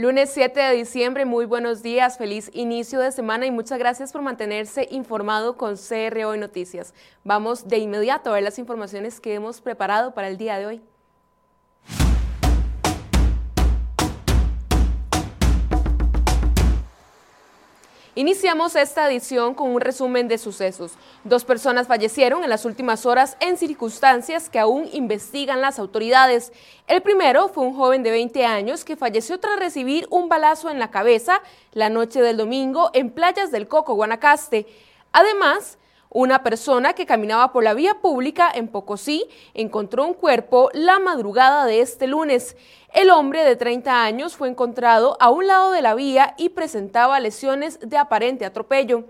Lunes 7 de diciembre, muy buenos días, feliz inicio de semana y muchas gracias por mantenerse informado con CRO y Noticias. Vamos de inmediato a ver las informaciones que hemos preparado para el día de hoy. Iniciamos esta edición con un resumen de sucesos. Dos personas fallecieron en las últimas horas en circunstancias que aún investigan las autoridades. El primero fue un joven de 20 años que falleció tras recibir un balazo en la cabeza la noche del domingo en playas del Coco, Guanacaste. Además, una persona que caminaba por la vía pública en Pocosí encontró un cuerpo la madrugada de este lunes. El hombre de 30 años fue encontrado a un lado de la vía y presentaba lesiones de aparente atropello.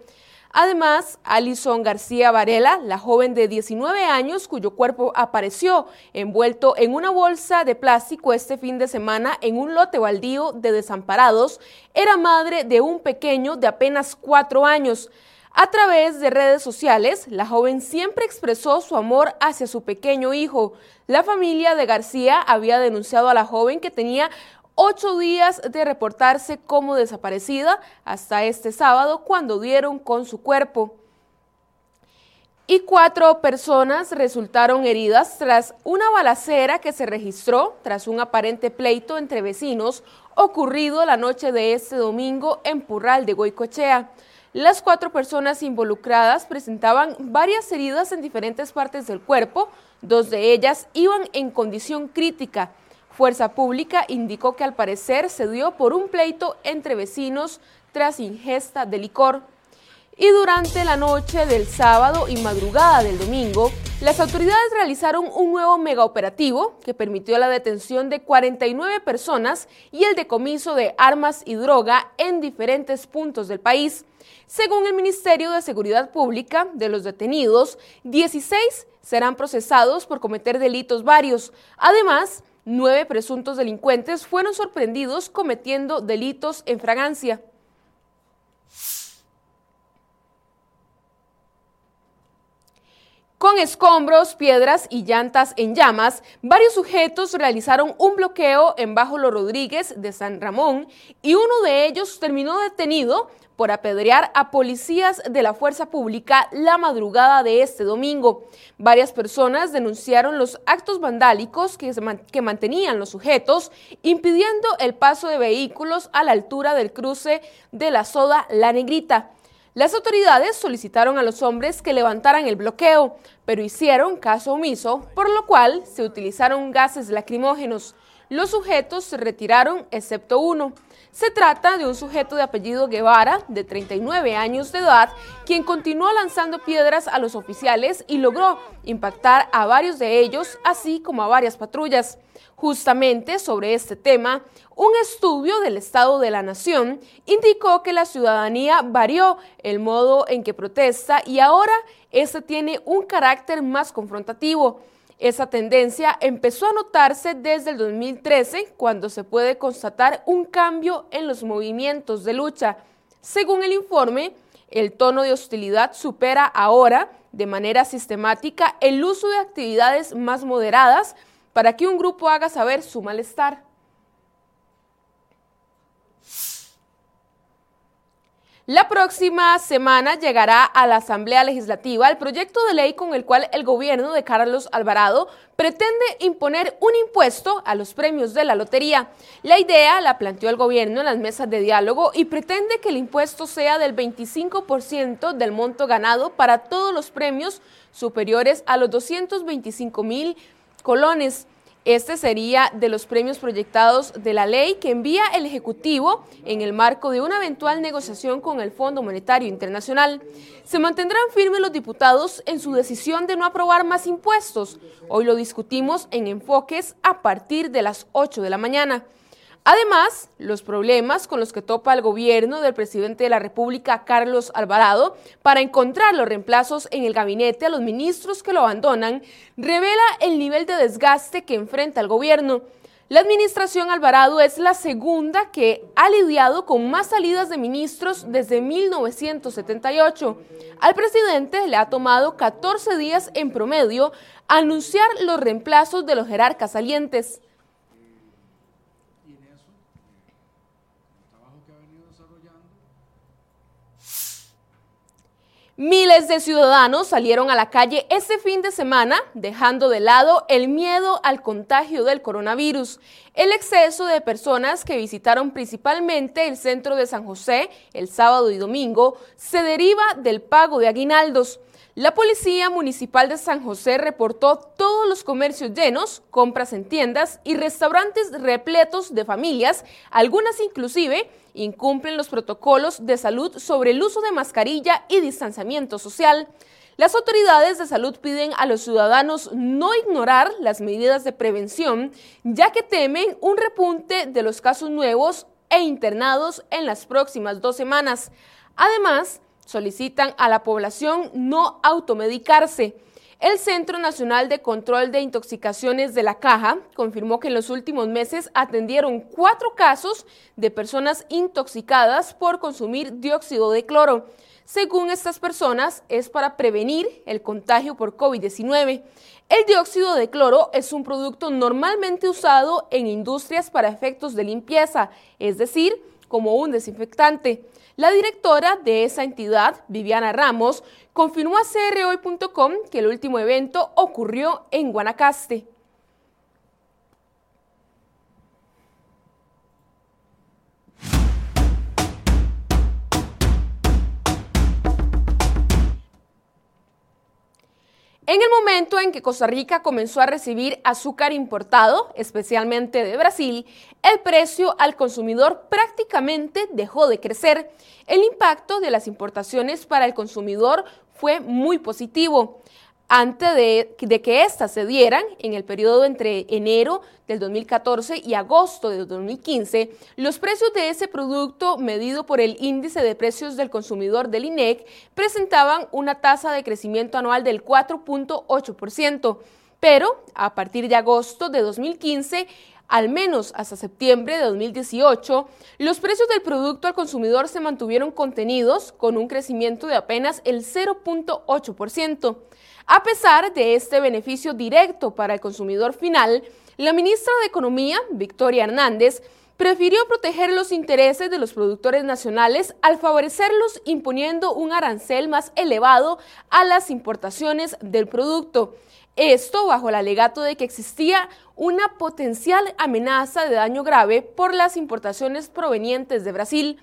Además, Alison García Varela, la joven de 19 años cuyo cuerpo apareció envuelto en una bolsa de plástico este fin de semana en un lote baldío de desamparados, era madre de un pequeño de apenas cuatro años. A través de redes sociales, la joven siempre expresó su amor hacia su pequeño hijo. La familia de García había denunciado a la joven que tenía ocho días de reportarse como desaparecida hasta este sábado cuando dieron con su cuerpo. Y cuatro personas resultaron heridas tras una balacera que se registró tras un aparente pleito entre vecinos ocurrido la noche de este domingo en Purral de Goicochea. Las cuatro personas involucradas presentaban varias heridas en diferentes partes del cuerpo, dos de ellas iban en condición crítica. Fuerza Pública indicó que al parecer se dio por un pleito entre vecinos tras ingesta de licor. Y durante la noche del sábado y madrugada del domingo, las autoridades realizaron un nuevo megaoperativo que permitió la detención de 49 personas y el decomiso de armas y droga en diferentes puntos del país. Según el Ministerio de Seguridad Pública, de los detenidos, 16 serán procesados por cometer delitos varios. Además, nueve presuntos delincuentes fueron sorprendidos cometiendo delitos en fragancia. Con escombros, piedras y llantas en llamas, varios sujetos realizaron un bloqueo en Bajo Los Rodríguez de San Ramón y uno de ellos terminó detenido por apedrear a policías de la fuerza pública la madrugada de este domingo. Varias personas denunciaron los actos vandálicos que, mantenían los sujetos, impidiendo el paso de vehículos a la altura del cruce de la soda La Negrita. Las autoridades solicitaron a los hombres que levantaran el bloqueo, pero hicieron caso omiso, por lo cual se utilizaron gases lacrimógenos. Los sujetos se retiraron excepto uno. Se trata de un sujeto de apellido Guevara, de 39 años de edad, quien continuó lanzando piedras a los oficiales y logró impactar a varios de ellos, así como a varias patrullas. Justamente sobre este tema, un estudio del Estado de la Nación indicó que la ciudadanía varió el modo en que protesta y ahora este tiene un carácter más confrontativo. Esa tendencia empezó a notarse desde el 2013, cuando se puede constatar un cambio en los movimientos de lucha. Según el informe, el tono de hostilidad supera ahora, de manera sistemática, el uso de actividades más moderadas, para que un grupo haga saber su malestar. La próxima semana llegará a la Asamblea Legislativa el proyecto de ley con el cual el gobierno de Carlos Alvarado pretende imponer un impuesto a los premios de la lotería. La idea la planteó el gobierno en las mesas de diálogo y pretende que el impuesto sea del 25% del monto ganado para todos los premios superiores a los 225 mil colones. Este sería de los premios proyectados de la ley que envía el Ejecutivo en el marco de una eventual negociación con el Fondo Monetario Internacional. Se mantendrán firmes los diputados en su decisión de no aprobar más impuestos. Hoy lo discutimos en enfoques a partir de las 8 de la mañana. Además, los problemas con los que topa el gobierno del presidente de la República, Carlos Alvarado, para encontrar los reemplazos en el gabinete a los ministros que lo abandonan, revela el nivel de desgaste que enfrenta el gobierno. La administración Alvarado es la segunda que ha lidiado con más salidas de ministros desde 1978. Al presidente le ha tomado 14 días en promedio anunciar los reemplazos de los jerarcas salientes. Miles de ciudadanos salieron a la calle ese fin de semana, dejando de lado el miedo al contagio del coronavirus. El exceso de personas que visitaron principalmente el centro de San José el sábado y domingo se deriva del pago de aguinaldos. La Policía Municipal de San José reportó todos los comercios llenos, compras en tiendas y restaurantes repletos de familias, algunas inclusive incumplen los protocolos de salud sobre el uso de mascarilla y distanciamiento social. Las autoridades de salud piden a los ciudadanos no ignorar las medidas de prevención, ya que temen un repunte de los casos nuevos e internados en las próximas dos semanas. Además, solicitan a la población no automedicarse. El Centro Nacional de Control de Intoxicaciones de la Caja confirmó que en los últimos meses atendieron cuatro casos de personas intoxicadas por consumir dióxido de cloro. Según estas personas, es para prevenir el contagio por COVID-19. El dióxido de cloro es un producto normalmente usado en industrias para efectos de limpieza, es decir, como un desinfectante. La directora de esa entidad, Viviana Ramos, confirmó a crhoy.com que el último evento ocurrió en Guanacaste. En el momento en que Costa Rica comenzó a recibir azúcar importado, especialmente de Brasil, el precio al consumidor prácticamente dejó de crecer. El impacto de las importaciones para el consumidor fue muy positivo antes de, que éstas se dieran, en el periodo entre enero del 2014 y agosto del 2015, los precios de ese producto medido por el índice de precios del consumidor del INEC presentaban una tasa de crecimiento anual del 4.8%, pero a partir de agosto de 2015 al menos hasta septiembre de 2018, los precios del producto al consumidor se mantuvieron contenidos con un crecimiento de apenas el 0.8%. A pesar de este beneficio directo para el consumidor final, la ministra de Economía, Victoria Hernández, prefirió proteger los intereses de los productores nacionales al favorecerlos imponiendo un arancel más elevado a las importaciones del producto. Esto bajo el alegato de que existía una potencial amenaza de daño grave por las importaciones provenientes de Brasil.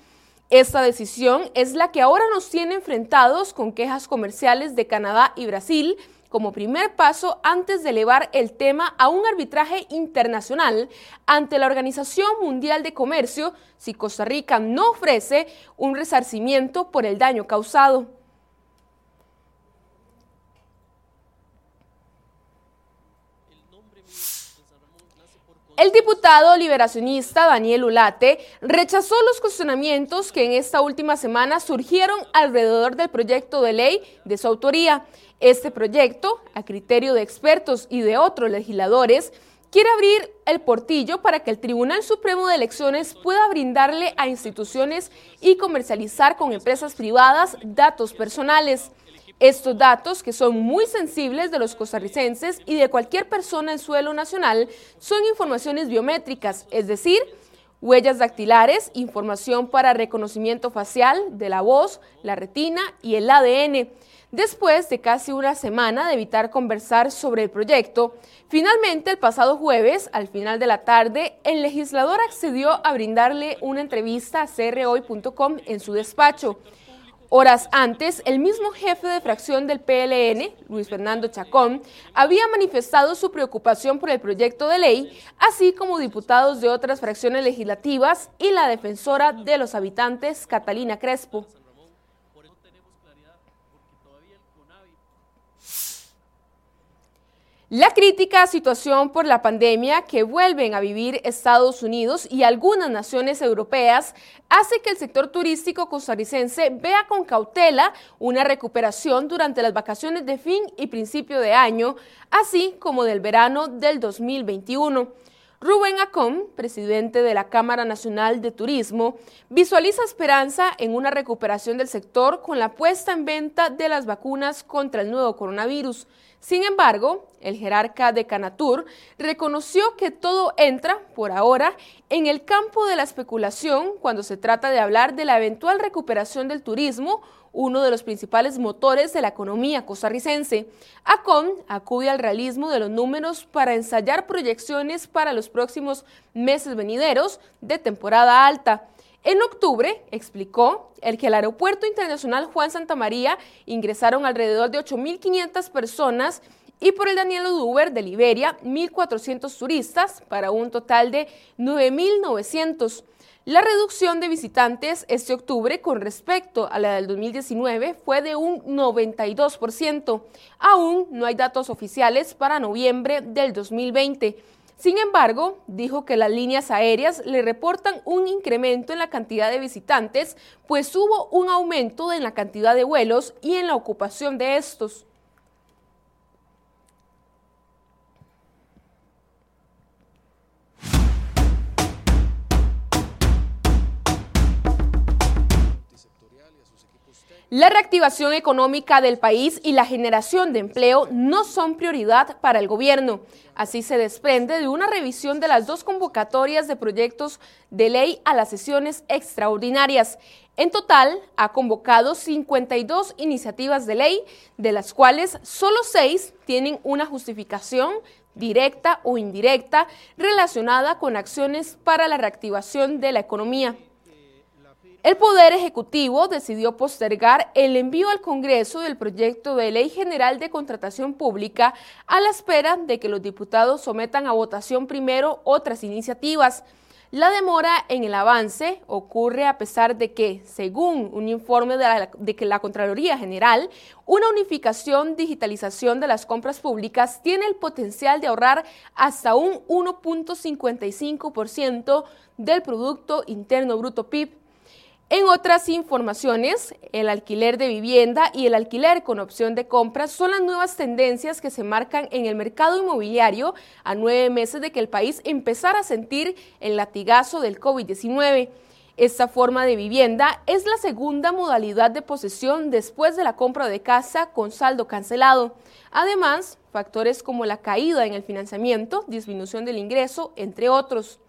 Esta decisión es la que ahora nos tiene enfrentados con quejas comerciales de Canadá y Brasil como primer paso antes de elevar el tema a un arbitraje internacional ante la Organización Mundial de Comercio si Costa Rica no ofrece un resarcimiento por el daño causado. El diputado liberacionista Daniel Ulate rechazó los cuestionamientos que en esta última semana surgieron alrededor del proyecto de ley de su autoría. Este proyecto, a criterio de expertos y de otros legisladores, quiere abrir el portillo para que el Tribunal Supremo de Elecciones pueda brindarle a instituciones y comercializar con empresas privadas datos personales. Estos datos, que son muy sensibles de los costarricenses y de cualquier persona en suelo nacional, son informaciones biométricas, es decir, huellas dactilares, información para reconocimiento facial de la voz, la retina y el ADN. Después de casi una semana de evitar conversar sobre el proyecto, finalmente el pasado jueves, al final de la tarde, el legislador accedió a brindarle una entrevista a crhoy.com en su despacho. Horas antes, el mismo jefe de fracción del PLN, Luis Fernando Chacón, había manifestado su preocupación por el proyecto de ley, así como diputados de otras fracciones legislativas y la defensora de los habitantes, Catalina Crespo. La crítica situación por la pandemia que vuelven a vivir Estados Unidos y algunas naciones europeas hace que el sector turístico costarricense vea con cautela una recuperación durante las vacaciones de fin y principio de año, así como del verano del 2021. Rubén Acom, presidente de la Cámara Nacional de Turismo, visualiza esperanza en una recuperación del sector con la puesta en venta de las vacunas contra el nuevo coronavirus. Sin embargo, el jerarca de Canatur reconoció que todo entra, por ahora, en el campo de la especulación cuando se trata de hablar de la eventual recuperación del turismo, uno de los principales motores de la economía costarricense. ACON acude al realismo de los números para ensayar proyecciones para los próximos meses venideros de temporada alta. En octubre, explicó, el que el Aeropuerto Internacional Juan Santa María ingresaron alrededor de 8.500 personas y por el Daniel Oduber de Liberia 1.400 turistas para un total de 9.900. La reducción de visitantes este octubre con respecto a la del 2019 fue de un 92%. Aún no hay datos oficiales para noviembre del 2020. Sin embargo, dijo que las líneas aéreas le reportan un incremento en la cantidad de visitantes, pues hubo un aumento en la cantidad de vuelos y en la ocupación de estos. La reactivación económica del país y la generación de empleo no son prioridad para el gobierno. Así se desprende de una revisión de las dos convocatorias de proyectos de ley a las sesiones extraordinarias. En total, ha convocado 52 iniciativas de ley, de las cuales solo seis tienen una justificación directa o indirecta relacionada con acciones para la reactivación de la economía. El Poder Ejecutivo decidió postergar el envío al Congreso del proyecto de ley general de contratación pública a la espera de que los diputados sometan a votación primero otras iniciativas. La demora en el avance ocurre a pesar de que, según un informe de, la, que la Contraloría General, una unificación digitalización de las compras públicas tiene el potencial de ahorrar hasta un 1.55% del Producto Interno Bruto PIB en otras informaciones, el alquiler de vivienda y el alquiler con opción de compra son las nuevas tendencias que se marcan en el mercado inmobiliario a nueve meses de que el país empezara a sentir el latigazo del COVID-19. Esta forma de vivienda es la segunda modalidad de posesión después de la compra de casa con saldo cancelado. Además, factores como la caída en el financiamiento, disminución del ingreso, entre otros.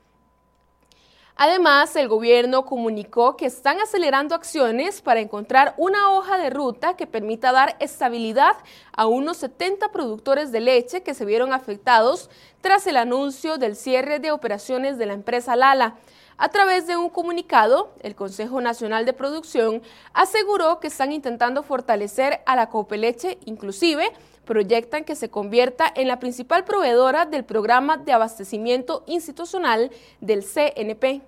Además, el gobierno comunicó que están acelerando acciones para encontrar una hoja de ruta que permita dar estabilidad a unos 70 productores de leche que se vieron afectados tras el anuncio del cierre de operaciones de la empresa Lala. A través de un comunicado, el Consejo Nacional de Producción aseguró que están intentando fortalecer a la Copeleche, inclusive proyectan que se convierta en la principal proveedora del programa de abastecimiento institucional del CNP.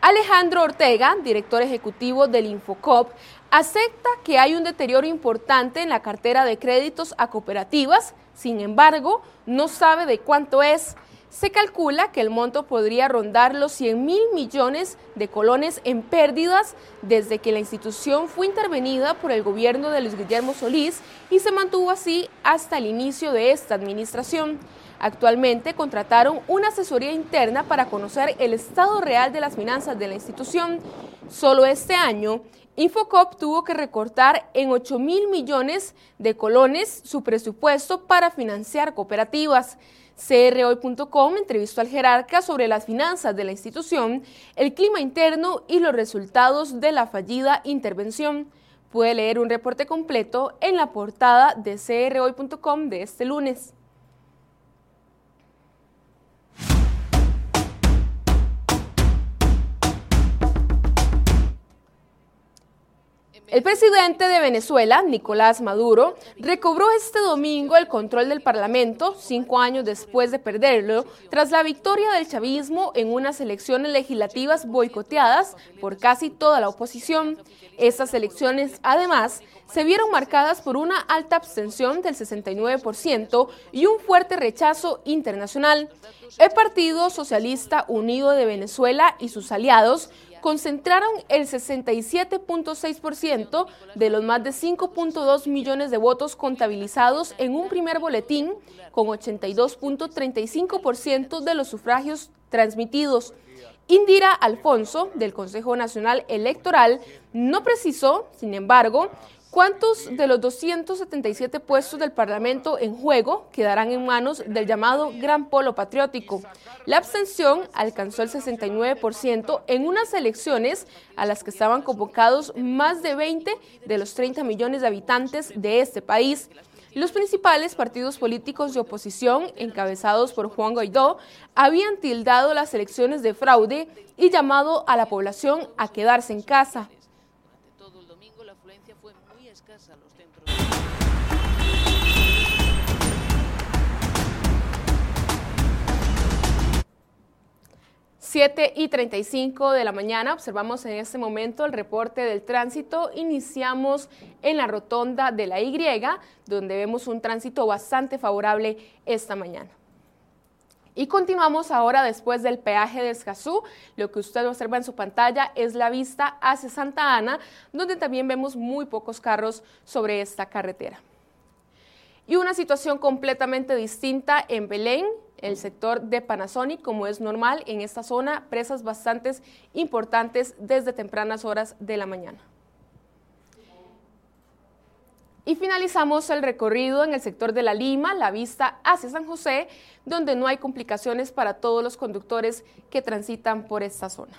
Alejandro Ortega, director ejecutivo del Infocop, acepta que hay un deterioro importante en la cartera de créditos a cooperativas, sin embargo, no sabe de cuánto es. Se calcula que el monto podría rondar los 100 mil millones de colones en pérdidas desde que la institución fue intervenida por el gobierno de Luis Guillermo Solís y se mantuvo así hasta el inicio de esta administración. Actualmente contrataron una asesoría interna para conocer el estado real de las finanzas de la institución. Solo este año, Infocop tuvo que recortar en 8 mil millones de colones su presupuesto para financiar cooperativas. CROI.com entrevistó al jerarca sobre las finanzas de la institución, el clima interno y los resultados de la fallida intervención. Puede leer un reporte completo en la portada de CROI.com de este lunes. El presidente de Venezuela, Nicolás Maduro, recobró este domingo el control del Parlamento, cinco años después de perderlo, tras la victoria del chavismo en unas elecciones legislativas boicoteadas por casi toda la oposición. Estas elecciones, además, se vieron marcadas por una alta abstención del 69% y un fuerte rechazo internacional. El Partido Socialista Unido de Venezuela y sus aliados concentraron el 67.6% de los más de 5.2 millones de votos contabilizados en un primer boletín, con 82.35% de los sufragios transmitidos. Indira Alfonso, del Consejo Nacional Electoral, no precisó, sin embargo, ¿Cuántos de los 277 puestos del Parlamento en juego quedarán en manos del llamado Gran Polo Patriótico? La abstención alcanzó el 69% en unas elecciones a las que estaban convocados más de 20 de los 30 millones de habitantes de este país. Los principales partidos políticos de oposición, encabezados por Juan Guaidó, habían tildado las elecciones de fraude y llamado a la población a quedarse en casa. 7 y 35 de la mañana, observamos en este momento el reporte del tránsito. Iniciamos en la rotonda de la Y, donde vemos un tránsito bastante favorable esta mañana. Y continuamos ahora después del peaje de Escazú. Lo que usted observa en su pantalla es la vista hacia Santa Ana, donde también vemos muy pocos carros sobre esta carretera. Y una situación completamente distinta en Belén, el sector de Panasonic, como es normal en esta zona, presas bastante importantes desde tempranas horas de la mañana. Y finalizamos el recorrido en el sector de La Lima, la vista hacia San José, donde no hay complicaciones para todos los conductores que transitan por esta zona.